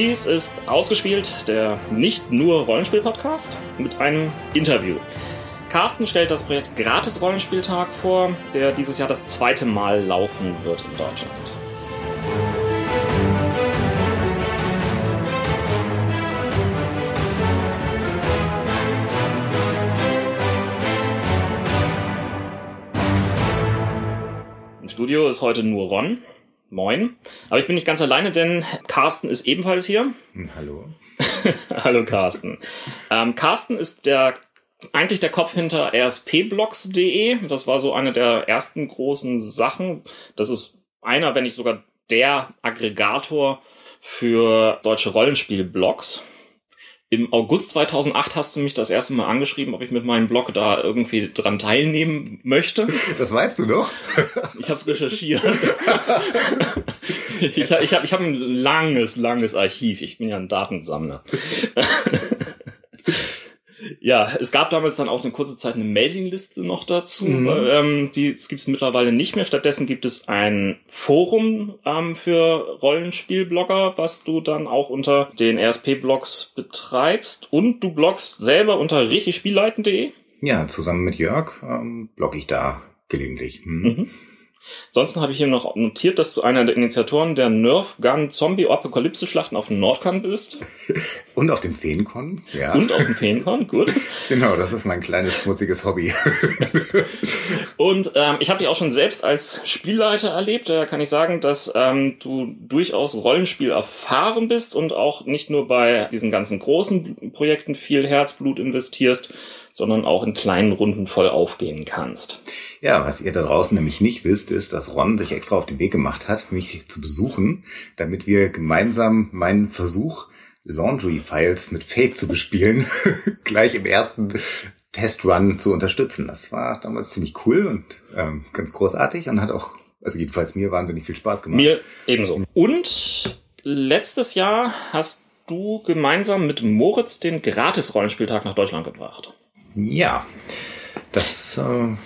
Dies ist Ausgespielt, der nicht nur Rollenspiel-Podcast mit einem Interview. Carsten stellt das Projekt Gratis Rollenspieltag vor, der dieses Jahr das zweite Mal laufen wird in Deutschland. Im Studio ist heute nur Ron. Moin. Aber ich bin nicht ganz alleine, denn Carsten ist ebenfalls hier. Hallo. Hallo Carsten. Ähm, Carsten ist der eigentlich der Kopf hinter rspblogs.de. Das war so eine der ersten großen Sachen. Das ist einer, wenn nicht sogar der Aggregator für deutsche Rollenspielblogs. Im August 2008 hast du mich das erste Mal angeschrieben, ob ich mit meinem Blog da irgendwie dran teilnehmen möchte. Das weißt du doch. Ich habe es recherchiert. ich ich habe ich hab ein langes, langes Archiv. Ich bin ja ein Datensammler. Ja, es gab damals dann auch eine kurze Zeit eine Mailingliste noch dazu. Mhm. Ähm, die gibt es mittlerweile nicht mehr. Stattdessen gibt es ein Forum ähm, für Rollenspielblogger, was du dann auch unter den RSP-Blogs betreibst. Und du bloggst selber unter richtigspielleiten.de. Ja, zusammen mit Jörg ähm, blogge ich da gelegentlich. Mhm. Mhm. Ansonsten habe ich hier noch notiert, dass du einer der Initiatoren der Nerf Gun Zombie Apokalypse Schlachten auf dem Nordkant bist. Und auf dem Feencon, ja. Und auf dem Feencon, gut. genau, das ist mein kleines schmutziges Hobby. und ähm, ich habe dich auch schon selbst als Spielleiter erlebt. Da kann ich sagen, dass ähm, du durchaus Rollenspiel erfahren bist und auch nicht nur bei diesen ganzen großen Projekten viel Herzblut investierst, sondern auch in kleinen Runden voll aufgehen kannst. Ja, was ihr da draußen nämlich nicht wisst, ist, dass Ron sich extra auf den Weg gemacht hat, mich zu besuchen, damit wir gemeinsam meinen Versuch, Laundry-Files mit Fake zu bespielen, gleich im ersten Testrun zu unterstützen. Das war damals ziemlich cool und ähm, ganz großartig und hat auch, also jedenfalls mir wahnsinnig viel Spaß gemacht. Mir ebenso. Und letztes Jahr hast du gemeinsam mit Moritz den Gratis-Rollenspieltag nach Deutschland gebracht. Ja, das äh,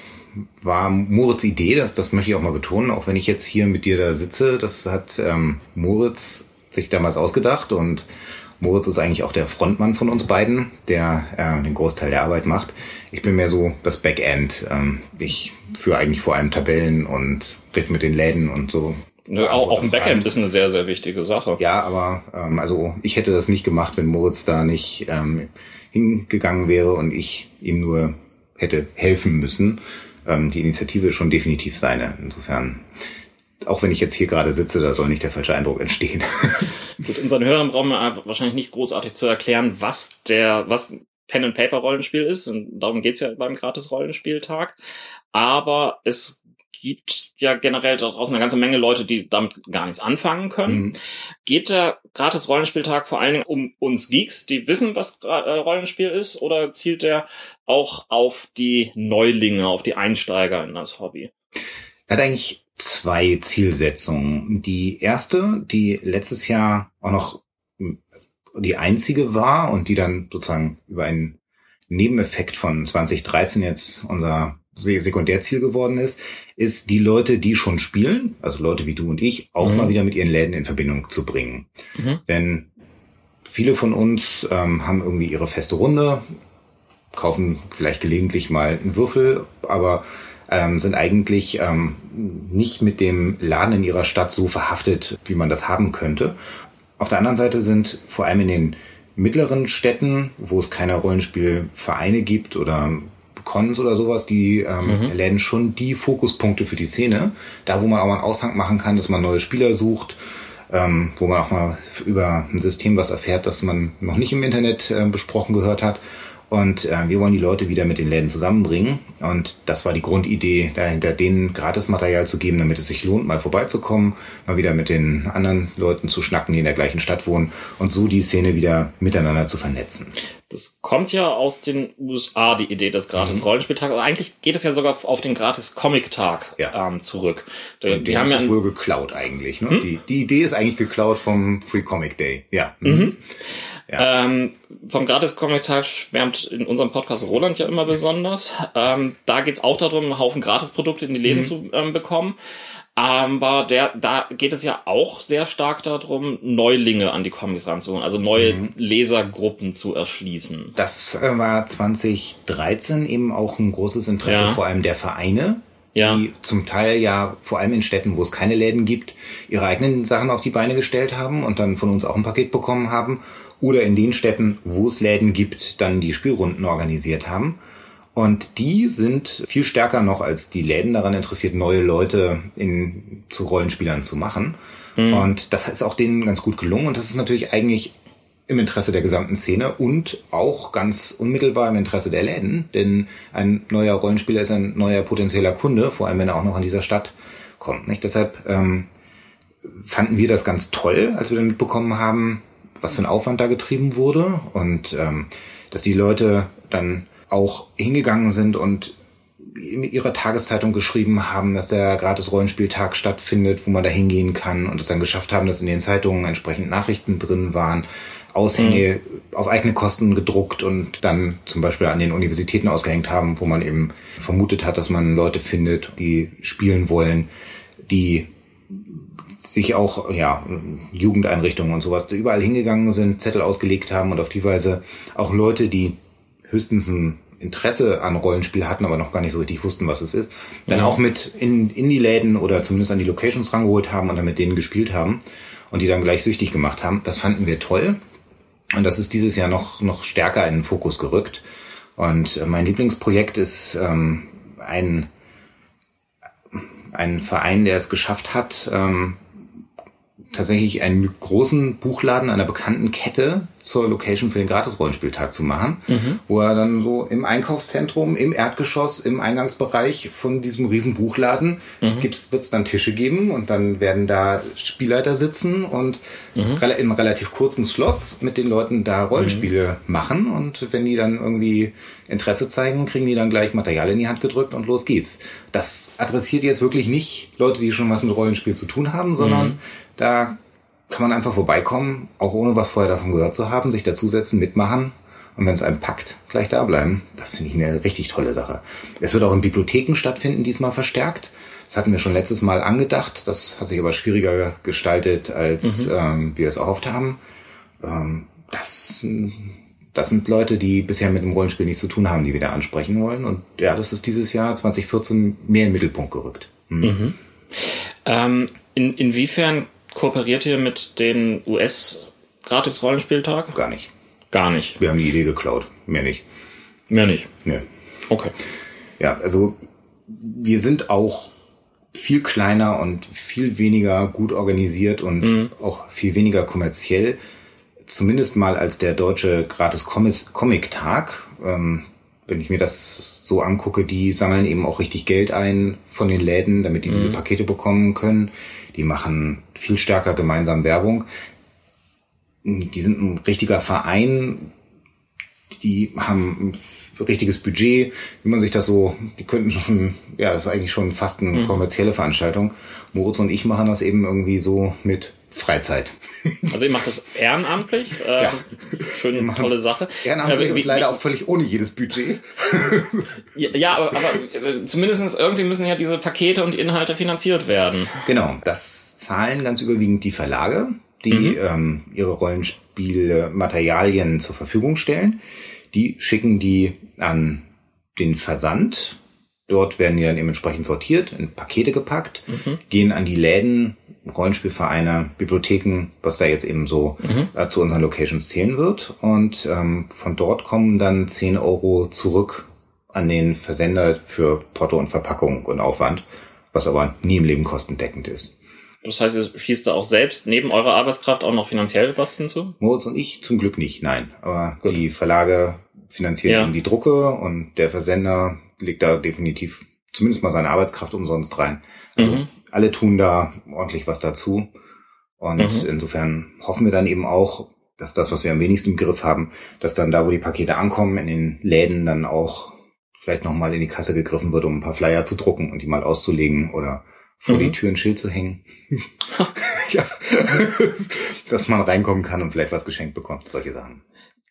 war Moritz Idee, das, das möchte ich auch mal betonen, auch wenn ich jetzt hier mit dir da sitze, das hat ähm, Moritz sich damals ausgedacht und Moritz ist eigentlich auch der Frontmann von uns beiden, der äh, den Großteil der Arbeit macht. Ich bin mehr so das Backend. Ähm, ich führe eigentlich vor allem Tabellen und rede mit den Läden und so. Ja, auch, auch ein Backend ist eine sehr, sehr wichtige Sache. Ja, aber ähm, also ich hätte das nicht gemacht, wenn Moritz da nicht ähm, hingegangen wäre und ich ihm nur hätte helfen müssen. Ähm, die Initiative schon definitiv seine. Insofern, auch wenn ich jetzt hier gerade sitze, da soll nicht der falsche Eindruck entstehen. Gut, unseren Hörern brauchen wir wahrscheinlich nicht großartig zu erklären, was der, was Pen and Paper Rollenspiel ist. Und darum geht's ja beim Gratis Rollenspieltag. Aber es gibt ja generell draußen eine ganze Menge Leute, die damit gar nichts anfangen können. Mhm. Geht der gratis Rollenspieltag vor allen Dingen um uns Geeks, die wissen, was äh, Rollenspiel ist, oder zielt der auch auf die Neulinge, auf die Einsteiger in das Hobby? Er hat eigentlich zwei Zielsetzungen. Die erste, die letztes Jahr auch noch die einzige war und die dann sozusagen über einen Nebeneffekt von 2013 jetzt unser Sekundärziel geworden ist, ist die Leute, die schon spielen, also Leute wie du und ich, auch mhm. mal wieder mit ihren Läden in Verbindung zu bringen. Mhm. Denn viele von uns ähm, haben irgendwie ihre feste Runde, kaufen vielleicht gelegentlich mal einen Würfel, aber ähm, sind eigentlich ähm, nicht mit dem Laden in ihrer Stadt so verhaftet, wie man das haben könnte. Auf der anderen Seite sind vor allem in den mittleren Städten, wo es keine Rollenspielvereine gibt oder Cons oder sowas, die ähm, mhm. Läden schon die Fokuspunkte für die Szene. Da, wo man auch mal einen Aushang machen kann, dass man neue Spieler sucht, ähm, wo man auch mal über ein System was erfährt, das man noch nicht im Internet äh, besprochen gehört hat. Und äh, wir wollen die Leute wieder mit den Läden zusammenbringen. Und das war die Grundidee, dahinter denen Gratismaterial zu geben, damit es sich lohnt, mal vorbeizukommen, mal wieder mit den anderen Leuten zu schnacken, die in der gleichen Stadt wohnen und so die Szene wieder miteinander zu vernetzen. Das kommt ja aus den USA, die Idee des Gratis-Rollenspieltags. Mhm. Eigentlich geht es ja sogar auf den Gratis-Comic-Tag ja. ähm, zurück. Die, die, die haben ja wohl geklaut eigentlich. Ne? Hm? Die, die Idee ist eigentlich geklaut vom Free Comic Day. Ja. Mhm. Ja. Ähm, vom Gratis-Comic-Tag schwärmt in unserem Podcast Roland ja immer besonders. Ähm, da geht's auch darum, einen Haufen Gratisprodukte in die Läden mhm. zu ähm, bekommen. Aber der, da geht es ja auch sehr stark darum, Neulinge an die Comics ranzuholen, also neue mhm. Lesergruppen zu erschließen. Das äh, war 2013 eben auch ein großes Interesse ja. vor allem der Vereine, ja. die zum Teil ja vor allem in Städten, wo es keine Läden gibt, ihre eigenen Sachen auf die Beine gestellt haben und dann von uns auch ein Paket bekommen haben. Oder in den Städten, wo es Läden gibt, dann die Spielrunden organisiert haben. Und die sind viel stärker noch als die Läden daran interessiert, neue Leute in, zu Rollenspielern zu machen. Mhm. Und das ist auch denen ganz gut gelungen. Und das ist natürlich eigentlich im Interesse der gesamten Szene und auch ganz unmittelbar im Interesse der Läden. Denn ein neuer Rollenspieler ist ein neuer potenzieller Kunde, vor allem wenn er auch noch in dieser Stadt kommt. Nicht? Deshalb ähm, fanden wir das ganz toll, als wir dann mitbekommen haben, was für ein Aufwand da getrieben wurde und ähm, dass die Leute dann auch hingegangen sind und in ihrer Tageszeitung geschrieben haben, dass der gratis Rollenspieltag stattfindet, wo man da hingehen kann und es dann geschafft haben, dass in den Zeitungen entsprechend Nachrichten drin waren, Aushänge mhm. auf eigene Kosten gedruckt und dann zum Beispiel an den Universitäten ausgehängt haben, wo man eben vermutet hat, dass man Leute findet, die spielen wollen, die sich auch, ja, Jugendeinrichtungen und sowas überall hingegangen sind, Zettel ausgelegt haben und auf die Weise auch Leute, die höchstens ein Interesse an Rollenspiel hatten, aber noch gar nicht so richtig wussten, was es ist, dann ja. auch mit in, in die Läden oder zumindest an die Locations rangeholt haben und dann mit denen gespielt haben und die dann gleich süchtig gemacht haben. Das fanden wir toll. Und das ist dieses Jahr noch, noch stärker in den Fokus gerückt. Und äh, mein Lieblingsprojekt ist ähm, ein, ein Verein, der es geschafft hat, ähm, tatsächlich einen großen Buchladen einer bekannten Kette zur Location für den Gratis-Rollenspieltag zu machen, mhm. wo er dann so im Einkaufszentrum, im Erdgeschoss, im Eingangsbereich von diesem riesen Buchladen mhm. wird es dann Tische geben und dann werden da Spielleiter sitzen und mhm. in relativ kurzen Slots mit den Leuten da Rollenspiele mhm. machen und wenn die dann irgendwie Interesse zeigen, kriegen die dann gleich Material in die Hand gedrückt und los geht's. Das adressiert jetzt wirklich nicht Leute, die schon was mit Rollenspiel zu tun haben, sondern mhm. Da kann man einfach vorbeikommen, auch ohne was vorher davon gehört zu haben, sich dazusetzen, mitmachen und wenn es einem packt, gleich da bleiben. Das finde ich eine richtig tolle Sache. Es wird auch in Bibliotheken stattfinden, diesmal verstärkt. Das hatten wir schon letztes Mal angedacht. Das hat sich aber schwieriger gestaltet, als mhm. ähm, wir es erhofft haben. Ähm, das, das sind Leute, die bisher mit dem Rollenspiel nichts zu tun haben, die wir da ansprechen wollen. Und ja, das ist dieses Jahr 2014 mehr in den Mittelpunkt gerückt. Mhm. Mhm. Ähm, in, inwiefern Kooperiert ihr mit den US gratis Rollenspieltag? Gar nicht. Gar nicht. Wir haben die Idee geklaut. Mehr nicht. Mehr nicht. Nee. Okay. Ja, also wir sind auch viel kleiner und viel weniger gut organisiert und mhm. auch viel weniger kommerziell. Zumindest mal als der deutsche gratis Comic-Tag. Ähm, wenn ich mir das so angucke, die sammeln eben auch richtig Geld ein von den Läden, damit die mhm. diese Pakete bekommen können die machen viel stärker gemeinsam Werbung. Die sind ein richtiger Verein, die haben ein richtiges Budget, wie man sich das so, die könnten schon, ja, das ist eigentlich schon fast eine mhm. kommerzielle Veranstaltung. Moritz und ich machen das eben irgendwie so mit Freizeit. Also ihr macht das ehrenamtlich. Äh, ja. Schöne, tolle Sache. Ehrenamtlich äh, wie, und leider wie, auch völlig ohne jedes Budget. ja, aber, aber äh, zumindest irgendwie müssen ja diese Pakete und Inhalte finanziert werden. Genau, das zahlen ganz überwiegend die Verlage, die mhm. ähm, ihre Rollenspielmaterialien zur Verfügung stellen. Die schicken die an den Versand. Dort werden die dann eben entsprechend sortiert, in Pakete gepackt, mhm. gehen an die Läden Rollenspielvereine, Bibliotheken, was da jetzt eben so mhm. äh, zu unseren Locations zählen wird. Und ähm, von dort kommen dann 10 Euro zurück an den Versender für Porto und Verpackung und Aufwand, was aber nie im Leben kostendeckend ist. Das heißt, ihr schießt da auch selbst neben eurer Arbeitskraft auch noch finanziell was hinzu? Moritz und ich zum Glück nicht, nein. Aber Gut. die Verlage finanzieren ja. eben die Drucke und der Versender legt da definitiv zumindest mal seine Arbeitskraft umsonst rein. Also mhm alle tun da ordentlich was dazu. Und mhm. insofern hoffen wir dann eben auch, dass das, was wir am wenigsten im Griff haben, dass dann da, wo die Pakete ankommen, in den Läden dann auch vielleicht nochmal in die Kasse gegriffen wird, um ein paar Flyer zu drucken und die mal auszulegen oder vor mhm. die Tür ein Schild zu hängen. ja, dass man reinkommen kann und vielleicht was geschenkt bekommt, solche Sachen.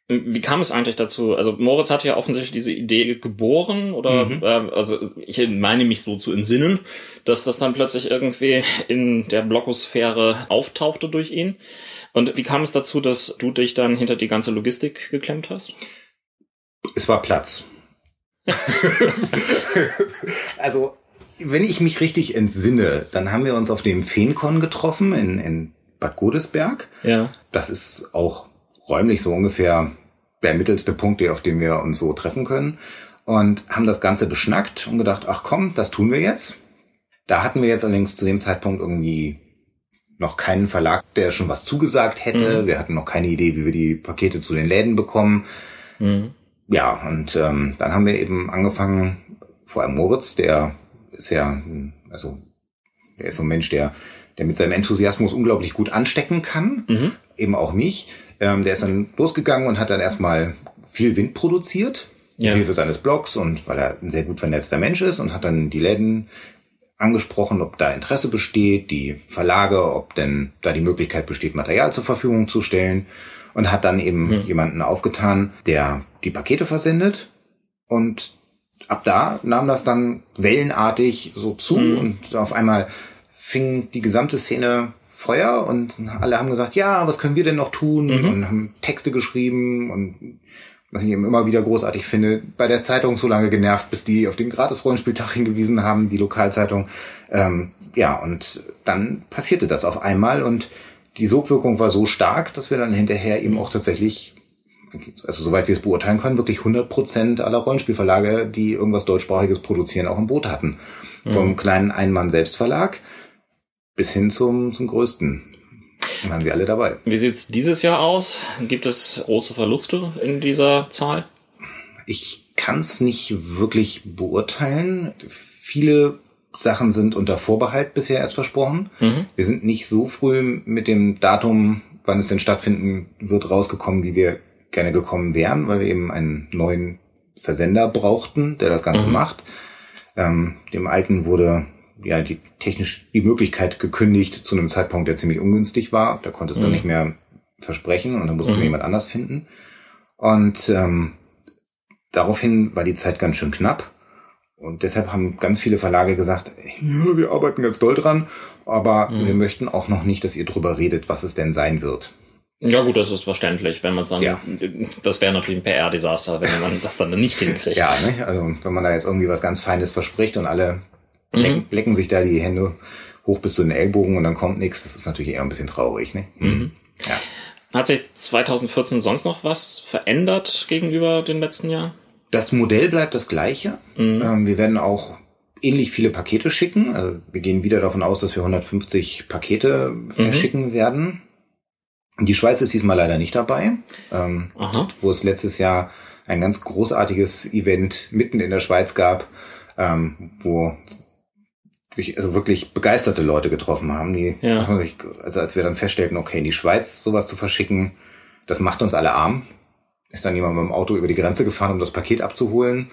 Wie kam es eigentlich dazu? Also Moritz hatte ja offensichtlich diese Idee geboren oder Mhm. äh, also ich meine mich so zu entsinnen, dass das dann plötzlich irgendwie in der Blogosphäre auftauchte durch ihn. Und wie kam es dazu, dass du dich dann hinter die ganze Logistik geklemmt hast? Es war Platz. also, wenn ich mich richtig entsinne, dann haben wir uns auf dem Feencon getroffen in, in Bad Godesberg. Ja. Das ist auch räumlich so ungefähr der mittelste Punkt, auf dem wir uns so treffen können. Und haben das Ganze beschnackt und gedacht, ach komm, das tun wir jetzt. Da hatten wir jetzt allerdings zu dem Zeitpunkt irgendwie noch keinen Verlag, der schon was zugesagt hätte. Wir hatten noch keine Idee, wie wir die Pakete zu den Läden bekommen. Mhm. Ja, und ähm, dann haben wir eben angefangen, vor allem Moritz, der ist ja, also der ist so ein Mensch, der, der mit seinem Enthusiasmus unglaublich gut anstecken kann, Mhm. eben auch mich. Ähm, der ist dann losgegangen und hat dann erstmal viel Wind produziert, mit Ja. Hilfe seines Blogs und weil er ein sehr gut vernetzter Mensch ist und hat dann die Läden angesprochen, ob da Interesse besteht, die Verlage, ob denn da die Möglichkeit besteht, Material zur Verfügung zu stellen und hat dann eben Hm. jemanden aufgetan, der die Pakete versendet und ab da nahm das dann wellenartig so zu Mhm. und auf einmal fing die gesamte Szene Feuer und alle haben gesagt, ja, was können wir denn noch tun Mhm. und haben Texte geschrieben und was ich eben immer wieder großartig finde, bei der Zeitung so lange genervt, bis die auf den Gratis-Rollenspieltag hingewiesen haben, die Lokalzeitung. Ähm, ja, und dann passierte das auf einmal und die Sogwirkung war so stark, dass wir dann hinterher eben auch tatsächlich, also soweit wir es beurteilen können, wirklich 100 Prozent aller Rollenspielverlage, die irgendwas deutschsprachiges produzieren, auch im Boot hatten. Vom kleinen Ein-Mann-Selbstverlag bis hin zum, zum größten. Dann waren sie alle dabei. Wie sieht's dieses Jahr aus? Gibt es große Verluste in dieser Zahl? Ich kann es nicht wirklich beurteilen. Viele Sachen sind unter Vorbehalt bisher erst versprochen. Mhm. Wir sind nicht so früh mit dem Datum, wann es denn stattfinden wird, rausgekommen, wie wir gerne gekommen wären, weil wir eben einen neuen Versender brauchten, der das Ganze Mhm. macht. Ähm, dem alten wurde ja die technisch die Möglichkeit gekündigt zu einem Zeitpunkt, der ziemlich ungünstig war. Da konnte es dann Mhm. nicht mehr versprechen und dann mussten Mhm. wir jemand anders finden. Und ähm, daraufhin war die Zeit ganz schön knapp. Und deshalb haben ganz viele Verlage gesagt, ja, wir arbeiten ganz doll dran, aber Mhm. wir möchten auch noch nicht, dass ihr drüber redet, was es denn sein wird. Ja gut, das ist verständlich, wenn man es dann, Ja. das wäre natürlich ein PR-Desaster, wenn man das dann nicht hinkriegt. Ja, ne? also wenn man da jetzt irgendwie was ganz Feines verspricht und alle. Lecken, lecken sich da die Hände hoch bis zu den Ellbogen und dann kommt nichts, das ist natürlich eher ein bisschen traurig. Ne? Mhm. Ja. Hat sich 2014 sonst noch was verändert gegenüber dem letzten Jahr? Das Modell bleibt das gleiche. Mhm. Ähm, wir werden auch ähnlich viele Pakete schicken. Also wir gehen wieder davon aus, dass wir 150 Pakete Mhm. verschicken werden. Die Schweiz ist diesmal leider nicht dabei, ähm, Aha. wo es letztes Jahr ein ganz großartiges Event mitten in der Schweiz gab, ähm, wo sich also wirklich begeisterte Leute getroffen haben, die Ja. also als wir dann feststellten, okay, in die Schweiz sowas zu verschicken, das macht uns alle arm. Ist dann jemand mit dem Auto über die Grenze gefahren, um das Paket abzuholen.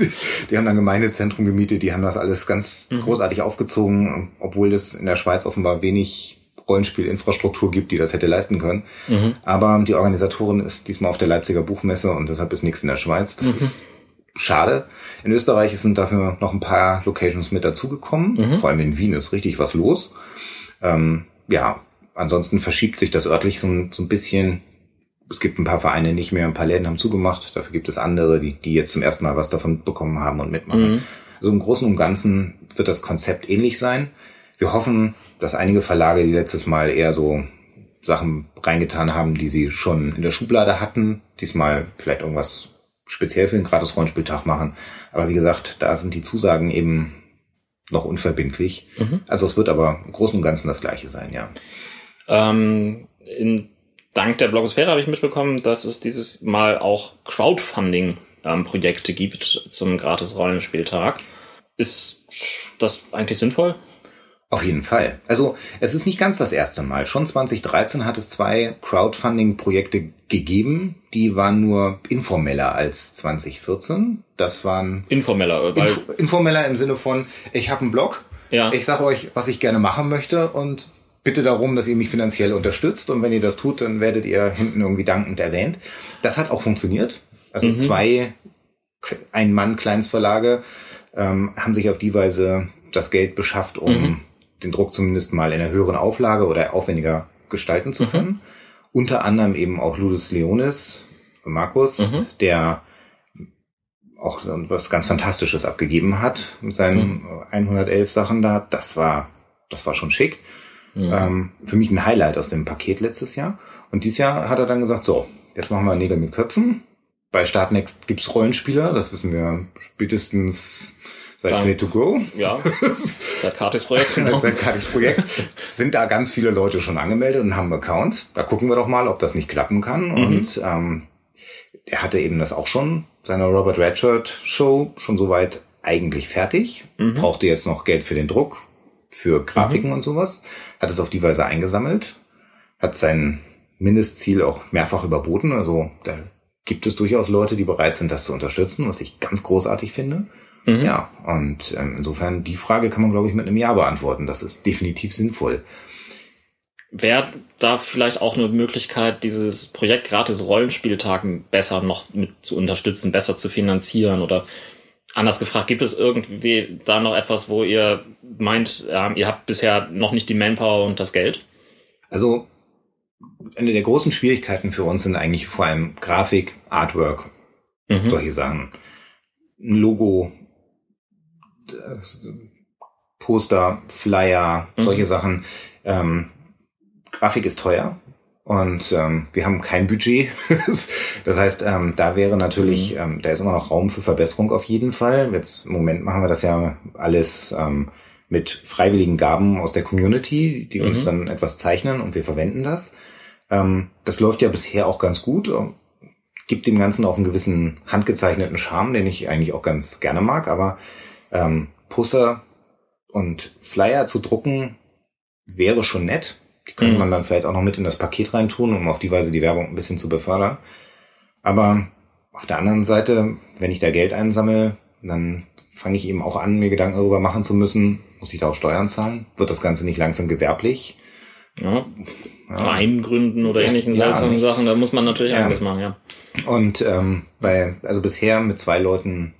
die, die haben dann Gemeindezentrum gemietet, die haben das alles ganz Mhm. großartig aufgezogen, obwohl es in der Schweiz offenbar wenig Rollenspielinfrastruktur gibt, die das hätte leisten können. Mhm. Aber die Organisatorin ist diesmal auf der Leipziger Buchmesse und deshalb ist nichts in der Schweiz. Das Mhm. ist schade. In Österreich sind dafür noch ein paar Locations mit dazugekommen. Mhm. Vor allem in Wien ist richtig was los. Ähm, ja, ansonsten verschiebt sich das örtlich so, ein- so ein bisschen. Es gibt ein paar Vereine nicht mehr, ein paar Läden haben zugemacht. Dafür gibt es andere, die, die jetzt zum ersten Mal was davon bekommen haben und mitmachen. Mhm. Also im Großen und Ganzen wird das Konzept ähnlich sein. Wir hoffen, dass einige Verlage, die letztes Mal eher so Sachen reingetan haben, die sie schon in der Schublade hatten, diesmal vielleicht irgendwas speziell für den Gratis-Rollenspieltag machen. Aber wie gesagt, da sind die Zusagen eben noch unverbindlich. Mhm. Also es wird aber im Großen und Ganzen das gleiche sein, ja. Ähm, in, dank der Blogosphäre habe ich mitbekommen, dass es dieses Mal auch Crowdfunding-Projekte gibt zum Gratis-Rollenspieltag. Ist das eigentlich sinnvoll? Auf jeden Fall. Also es ist nicht ganz das erste Mal. Schon 2013 hat es zwei Crowdfunding-Projekte gegeben. Die waren nur informeller als 2014. Das waren Informeller, weil, inf informeller im Sinne von, ich habe einen Blog, ja. ich sage euch, was ich gerne machen möchte und bitte darum, dass ihr mich finanziell unterstützt und wenn ihr das tut, dann werdet ihr hinten irgendwie dankend erwähnt. Das hat auch funktioniert. Also mhm. zwei Ein-Mann-Kleinstverlage ähm, haben sich auf die Weise das Geld beschafft, um mhm. Den Druck zumindest mal in einer höheren Auflage oder aufwendiger gestalten zu mhm. können. Mhm. Unter anderem eben auch Ludus Leonis, Markus, mhm. der auch was ganz Fantastisches abgegeben hat mit seinen 111 mhm. Sachen da. Das war, das war schon schick. Ähm, für mich ein Highlight aus dem Paket letztes Jahr. Und dieses Jahr hat er dann gesagt, so, jetzt machen wir Nägel mit Köpfen. Bei Startnext gibt's Rollenspieler, das wissen wir spätestens seit Free to Go. Ja, seit Kartis Projekt. Genau. seit Kartis Projekt sind da ganz viele Leute schon angemeldet und haben einen Account. Da gucken wir doch mal, ob das nicht klappen kann. Mhm. Und ähm, er hatte eben das auch schon, seiner Robert Redshirt Show, schon soweit eigentlich fertig. Mhm. Brauchte jetzt noch Geld für den Druck, für Grafiken mhm. und sowas. Hat es auf die Weise eingesammelt. Hat sein Mindestziel auch mehrfach überboten. Also da gibt es durchaus Leute, die bereit sind, das zu unterstützen, was ich ganz großartig finde. Mhm. Ja, und ähm, insofern die Frage kann man, glaube ich, mit einem Ja beantworten. Das ist definitiv sinnvoll. Wäre da vielleicht auch eine Möglichkeit, dieses Projekt gratis Rollenspieltagen besser noch mit zu unterstützen, besser zu finanzieren oder anders gefragt, gibt es irgendwie da noch etwas, wo ihr meint, ja, ihr habt bisher noch nicht die Manpower und das Geld? Also eine der großen Schwierigkeiten für uns sind eigentlich vor allem Grafik, Artwork, mhm. solche Sachen. Ein Logo, Poster, Flyer, mhm. solche Sachen. Ähm, Grafik ist teuer und ähm, wir haben kein Budget. das heißt, ähm, da wäre natürlich, mhm. ähm, da ist immer noch Raum für Verbesserung auf jeden Fall. Jetzt im Moment machen wir das ja alles ähm, mit freiwilligen Gaben aus der Community, die uns mhm. dann etwas zeichnen und wir verwenden das. Ähm, das läuft ja bisher auch ganz gut. Gibt dem Ganzen auch einen gewissen handgezeichneten Charme, den ich eigentlich auch ganz gerne mag, aber ähm, Pusser und Flyer zu drucken wäre schon nett. Die könnte mhm. man dann vielleicht auch noch mit in das Paket reintun, um auf die Weise die Werbung ein bisschen zu befördern. Aber auf der anderen Seite, wenn ich da Geld einsammle, dann fange ich eben auch an, mir Gedanken darüber machen zu müssen, muss ich da auch Steuern zahlen? Wird das Ganze nicht langsam gewerblich? Ja, ja. Verein gründen oder ähnlichen ja, seltsamen nicht. Sachen, da muss man natürlich ja. einiges machen, ja. Und ähm, bei, also bisher mit zwei Leuten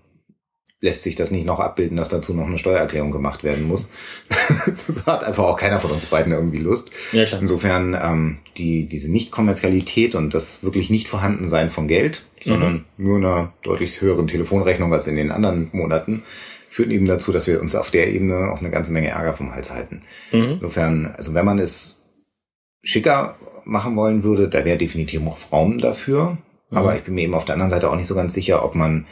lässt sich das nicht noch abbilden, dass dazu noch eine Steuererklärung gemacht werden muss. das hat einfach auch keiner von uns beiden irgendwie Lust. Ja, klar. Insofern ähm, die diese Nicht-Kommerzialität und das wirklich nicht Vorhandensein von Geld, mhm. sondern nur einer deutlich höheren Telefonrechnung als in den anderen Monaten, führt eben dazu, dass wir uns auf der Ebene auch eine ganze Menge Ärger vom Hals halten. Mhm. Insofern, also wenn man es schicker machen wollen würde, da wäre definitiv noch Raum dafür. Mhm. Aber ich bin mir eben auf der anderen Seite auch nicht so ganz sicher, ob man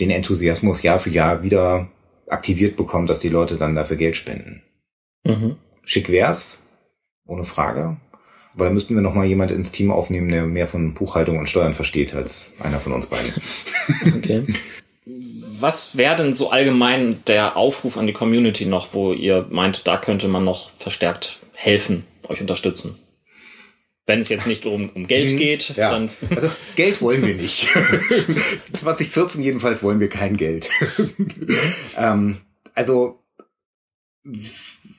den Enthusiasmus Jahr für Jahr wieder aktiviert bekommt, dass die Leute dann dafür Geld spenden. Mhm. Schick wär's, ohne Frage. Aber da müssten wir noch mal jemand ins Team aufnehmen, der mehr von Buchhaltung und Steuern versteht als einer von uns beiden. Okay. Was wäre denn so allgemein der Aufruf an die Community noch, wo ihr meint, da könnte man noch verstärkt helfen, euch unterstützen? Wenn es jetzt nicht um, um Geld hm, geht, ja. dann. Also Geld wollen wir nicht. 2014 jedenfalls wollen wir kein Geld. ähm, also,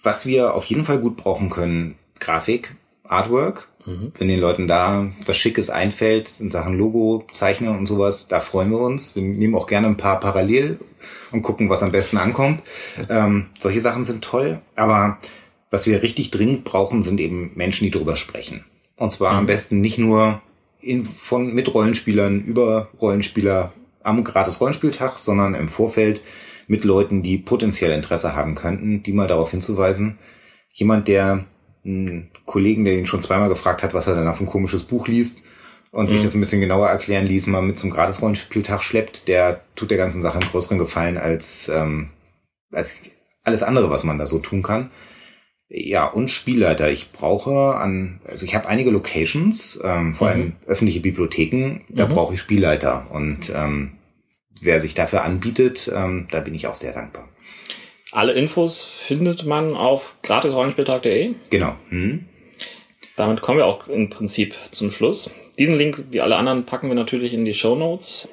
was wir auf jeden Fall gut brauchen können, Grafik, Artwork. Mhm. Wenn den Leuten da was Schickes einfällt in Sachen Logo, Zeichnen und sowas, da freuen wir uns. Wir nehmen auch gerne ein paar parallel und gucken, was am besten ankommt. Ähm, solche Sachen sind toll, aber was wir richtig dringend brauchen, sind eben Menschen, die drüber sprechen. Und zwar mhm. am besten nicht nur in, von, mit Rollenspielern über Rollenspieler am gratis Rollenspieltag, sondern im Vorfeld mit Leuten, die potenziell Interesse haben könnten, die mal darauf hinzuweisen. Jemand, der einen Kollegen, der ihn schon zweimal gefragt hat, was er dann auf ein komisches Buch liest und mhm. sich das ein bisschen genauer erklären ließ, mal mit zum gratis Rollenspieltag schleppt, der tut der ganzen Sache einen größeren Gefallen als, ähm, als alles andere, was man da so tun kann. Ja, und Spielleiter. Ich brauche an, also ich habe einige Locations, ähm, vor allem mhm. öffentliche Bibliotheken, da mhm. brauche ich Spielleiter. Und ähm, wer sich dafür anbietet, ähm, da bin ich auch sehr dankbar. Alle Infos findet man auf gratisrollenspieltag.de. Genau. Mhm. Damit kommen wir auch im Prinzip zum Schluss. Diesen Link, wie alle anderen, packen wir natürlich in die Show Notes.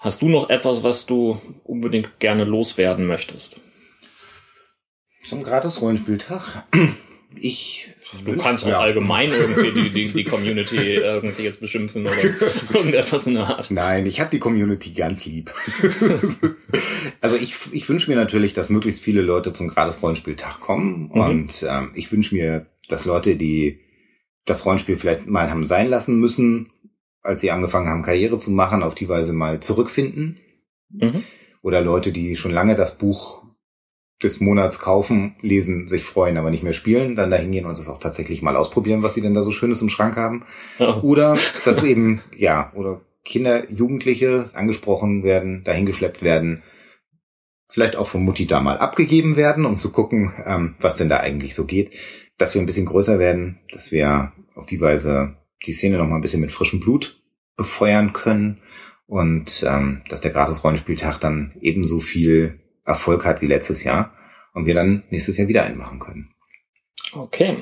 Hast du noch etwas, was du unbedingt gerne loswerden möchtest? Zum Gratis-Rollenspieltag ich. Du kannst auch ja. allgemein irgendwie die, die, die Community irgendwie jetzt beschimpfen oder irgendetwas in der Art. Nein, ich habe die Community ganz lieb. also ich, ich wünsche mir natürlich, dass möglichst viele Leute zum Gratis-Rollenspieltag kommen. Mhm. Und ähm, ich wünsche mir, dass Leute, die das Rollenspiel vielleicht mal haben sein lassen müssen, als sie angefangen haben, Karriere zu machen, auf die Weise mal zurückfinden. Mhm. Oder Leute, die schon lange das Buch des Monats kaufen, lesen, sich freuen, aber nicht mehr spielen, dann da hingehen und das auch tatsächlich mal ausprobieren, was sie denn da so Schönes im Schrank haben. Oh. Oder dass eben, ja, oder Kinder, Jugendliche angesprochen werden, dahingeschleppt werden, vielleicht auch von Mutti da mal abgegeben werden, um zu gucken, ähm, was denn da eigentlich so geht, dass wir ein bisschen größer werden, dass wir auf die Weise die Szene noch mal ein bisschen mit frischem Blut befeuern können und ähm, dass der Gratis-Rollenspieltag dann ebenso viel Erfolg hat wie letztes Jahr und wir dann nächstes Jahr wieder einen machen können. Okay.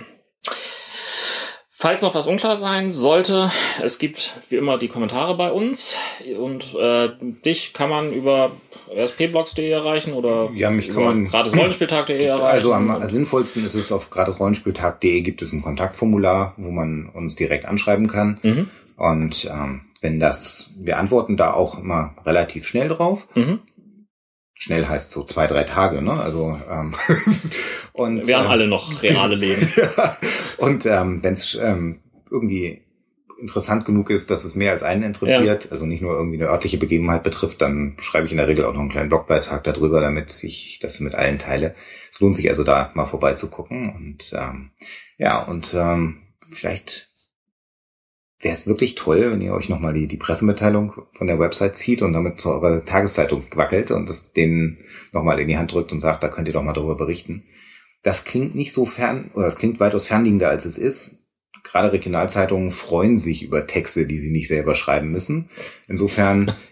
Falls noch was unklar sein sollte, es gibt wie immer die Kommentare bei uns und äh, dich kann man über rspblogs.de erreichen oder ja, mich kann man gratisrollenspieltag.de erreichen. Also am sinnvollsten ist es auf gratisrollenspieltag.de gibt es ein Kontaktformular, wo man uns direkt anschreiben kann. Mhm. Und ähm, wenn das, wir antworten da auch immer relativ schnell drauf. Mhm schnell heißt so zwei, drei Tage, ne? Also ähm, und wir haben ähm, alle noch reale Leben. ja, und ähm, wenn es ähm, irgendwie interessant genug ist, dass es mehr als einen interessiert, ja. also nicht nur irgendwie eine örtliche Begebenheit betrifft, dann schreibe ich in der Regel auch noch einen kleinen Blogbeitrag darüber, damit ich das mit allen teile. Es lohnt sich also da mal vorbeizugucken und ähm, ja und ähm, vielleicht wäre es wirklich toll, wenn ihr euch nochmal die, die Pressemitteilung von der Website zieht und damit zu eurer Tageszeitung wackelt und das denen nochmal in die Hand drückt und sagt, da könnt ihr doch mal darüber berichten. Das klingt nicht so fern, oder das klingt weitaus fernliegender, als es ist. Gerade Regionalzeitungen freuen sich über Texte, die sie nicht selber schreiben müssen. Insofern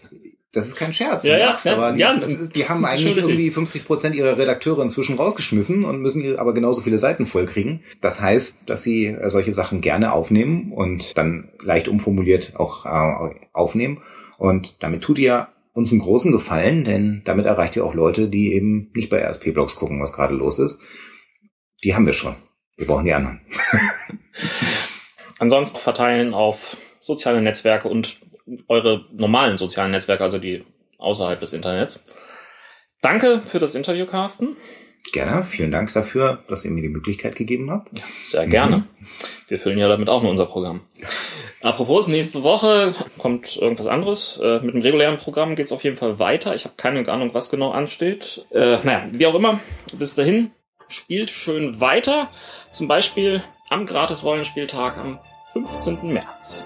Das ist kein Scherz. Ja, ja, ja, aber die, ja, ist, die haben eigentlich irgendwie 50 Prozent ihrer Redakteure inzwischen rausgeschmissen und müssen aber genauso viele Seiten vollkriegen. Das heißt, dass sie äh, solche Sachen gerne aufnehmen und dann leicht umformuliert auch äh, aufnehmen. Und damit tut ihr uns einen großen Gefallen, denn damit erreicht ihr auch Leute, die eben nicht bei RSP-Blogs gucken, was gerade los ist. Die haben wir schon. Wir brauchen die anderen. Ansonsten verteilen auf soziale Netzwerke und eure normalen sozialen Netzwerke, also die außerhalb des Internets. Danke für das Interview, Carsten. Gerne, vielen Dank dafür, dass ihr mir die Möglichkeit gegeben habt. Ja, sehr gerne. Mhm. Wir füllen ja damit auch nur unser Programm. Apropos, nächste Woche kommt irgendwas anderes. Äh, mit dem regulären Programm geht es auf jeden Fall weiter. Ich habe keine Ahnung, was genau ansteht. Äh, naja, wie auch immer, bis dahin, spielt schön weiter. Zum Beispiel am Gratis-Rollenspieltag am 15. März.